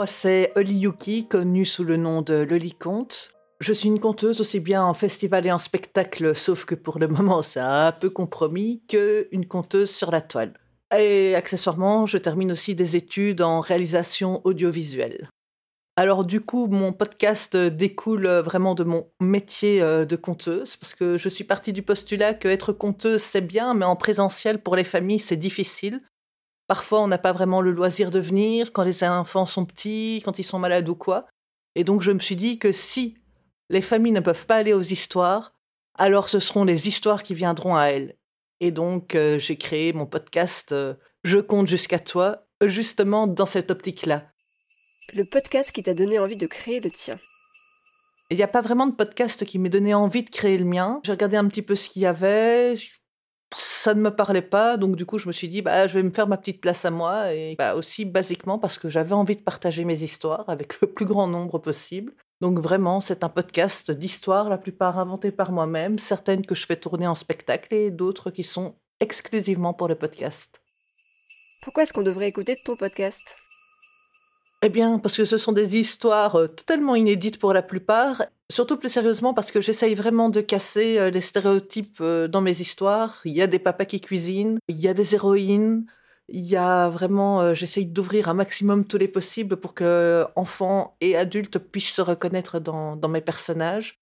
Moi, c'est Oli Yuki, connue sous le nom de Loli Conte. Je suis une conteuse aussi bien en festival et en spectacle, sauf que pour le moment, c'est un peu compromis, qu'une conteuse sur la toile. Et accessoirement, je termine aussi des études en réalisation audiovisuelle. Alors du coup, mon podcast découle vraiment de mon métier euh, de conteuse, parce que je suis partie du postulat que être conteuse, c'est bien, mais en présentiel, pour les familles, c'est difficile. Parfois, on n'a pas vraiment le loisir de venir quand les enfants sont petits, quand ils sont malades ou quoi. Et donc, je me suis dit que si les familles ne peuvent pas aller aux histoires, alors ce seront les histoires qui viendront à elles. Et donc, euh, j'ai créé mon podcast euh, Je compte jusqu'à toi, justement dans cette optique-là. Le podcast qui t'a donné envie de créer le tien. Il n'y a pas vraiment de podcast qui m'ait donné envie de créer le mien. J'ai regardé un petit peu ce qu'il y avait ça ne me parlait pas, donc du coup je me suis dit bah je vais me faire ma petite place à moi et bah, aussi basiquement parce que j'avais envie de partager mes histoires avec le plus grand nombre possible. Donc vraiment c'est un podcast d'histoires, la plupart inventées par moi-même, certaines que je fais tourner en spectacle et d'autres qui sont exclusivement pour le podcast. Pourquoi est-ce qu'on devrait écouter ton podcast? Eh bien, parce que ce sont des histoires euh, totalement inédites pour la plupart, surtout plus sérieusement parce que j'essaye vraiment de casser euh, les stéréotypes euh, dans mes histoires. Il y a des papas qui cuisinent, il y a des héroïnes, il y a vraiment, j'essaye d'ouvrir un maximum tous les possibles pour que enfants et adultes puissent se reconnaître dans, dans mes personnages.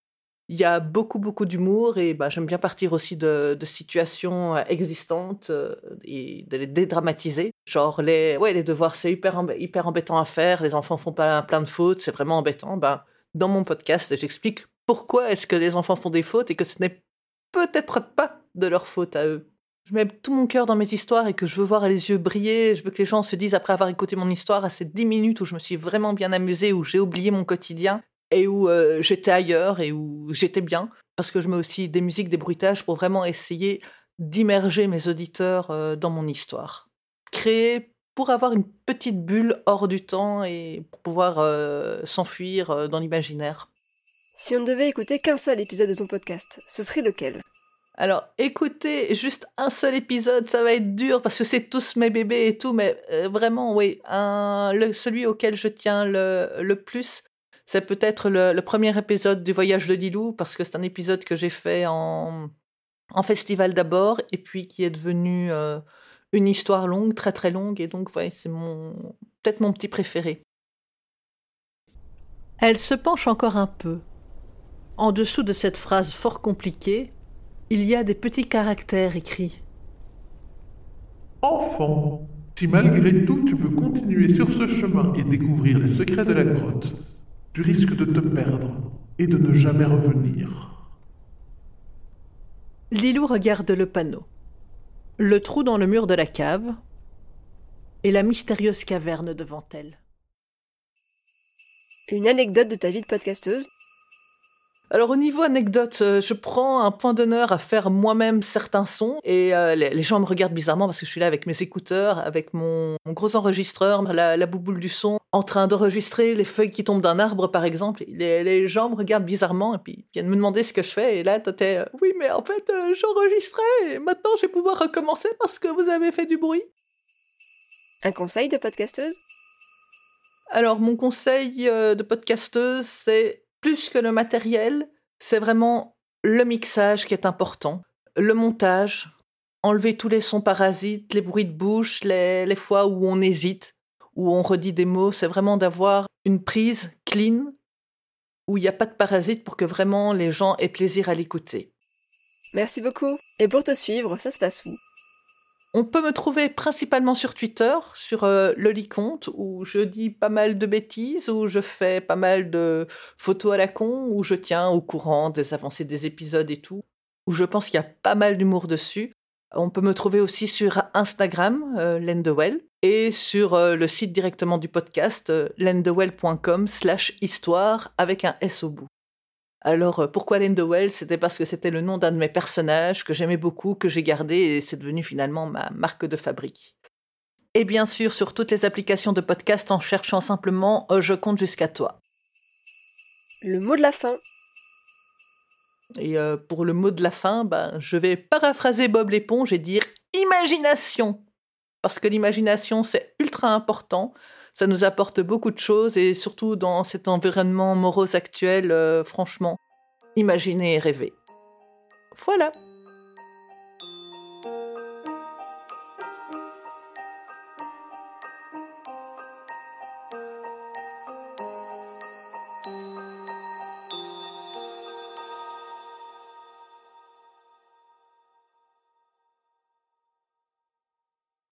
Il y a beaucoup, beaucoup d'humour et bah, j'aime bien partir aussi de, situations euh, existantes euh, et de les dédramatiser. Genre, les, ouais, les devoirs, c'est hyper, hyper embêtant à faire, les enfants font pas plein de fautes, c'est vraiment embêtant. Ben, dans mon podcast, j'explique pourquoi est-ce que les enfants font des fautes et que ce n'est peut-être pas de leur faute à eux. Je mets tout mon cœur dans mes histoires et que je veux voir les yeux briller. Je veux que les gens se disent, après avoir écouté mon histoire, à ces dix minutes où je me suis vraiment bien amusée, où j'ai oublié mon quotidien, et où euh, j'étais ailleurs et où j'étais bien, parce que je mets aussi des musiques, des bruitages pour vraiment essayer d'immerger mes auditeurs euh, dans mon histoire. Créer pour avoir une petite bulle hors du temps et pour pouvoir euh, s'enfuir dans l'imaginaire. Si on ne devait écouter qu'un seul épisode de ton podcast, ce serait lequel? Alors, écoutez, juste un seul épisode, ça va être dur parce que c'est tous mes bébés et tout, mais vraiment, oui, un, celui auquel je tiens le, le plus, c'est peut-être le, premier épisode du voyage de Lilou, parce que c'est un épisode que j'ai fait en, festival d'abord, et puis qui est devenu euh, une histoire longue, très très longue, et donc ouais, c'est mon peut-être mon petit préféré. Elle se penche encore un peu. En dessous de cette phrase fort compliquée, il y a des petits caractères écrits. Enfant, si malgré tout tu veux continuer sur ce chemin et découvrir les secrets de la grotte, tu risques de te perdre et de ne jamais revenir. Lilou regarde le panneau. Le trou dans le mur de la cave et la mystérieuse caverne devant elle. Une anecdote de ta vie de podcasteuse? Alors au niveau anecdote, euh, je prends un point d'honneur à faire moi-même certains sons et euh, les, gens me regardent bizarrement parce que je suis là avec mes écouteurs, avec mon, gros enregistreur, la, bouboule du son, en train d'enregistrer les feuilles qui tombent d'un arbre par exemple. Les, gens me regardent bizarrement et puis viennent me demander ce que je fais et là t'es euh, oui mais en fait j'enregistrais et maintenant je vais pouvoir recommencer parce que vous avez fait du bruit. Un conseil de podcasteuse? Alors mon conseil de podcasteuse c'est plus que le matériel, c'est vraiment le mixage qui est important, le montage, enlever tous les sons parasites, les bruits de bouche, les, fois où on hésite, où on redit des mots, c'est vraiment d'avoir une prise clean où il n'y a pas de parasites pour que vraiment les gens aient plaisir à l'écouter. Merci beaucoup. Et pour te suivre, ça se passe où? On peut me trouver principalement sur Twitter, sur euh, Loliconte, où je dis pas mal de bêtises, où je fais pas mal de photos à la con, où je tiens au courant des avancées des épisodes et tout, où je pense qu'il y a pas mal d'humour dessus. On peut me trouver aussi sur Instagram, euh, Lendewell, et sur euh, le site directement du podcast, euh, lendewell.com slash histoire avec un S au bout. Alors euh, pourquoi Lendewell C'était parce que c'était le nom d'un de mes personnages que j'aimais beaucoup, que j'ai gardé, et c'est devenu finalement ma marque de fabrique. Et bien sûr sur toutes les applications de podcast en cherchant simplement Je compte jusqu'à toi. Le mot de la fin. Et euh, pour le mot de la fin, ben, je vais paraphraser Bob l'éponge et dire imagination. Parce que l'imagination, c'est ultra important. Ça nous apporte beaucoup de choses et surtout dans cet environnement morose actuel, euh, franchement, imaginer et rêver. Voilà.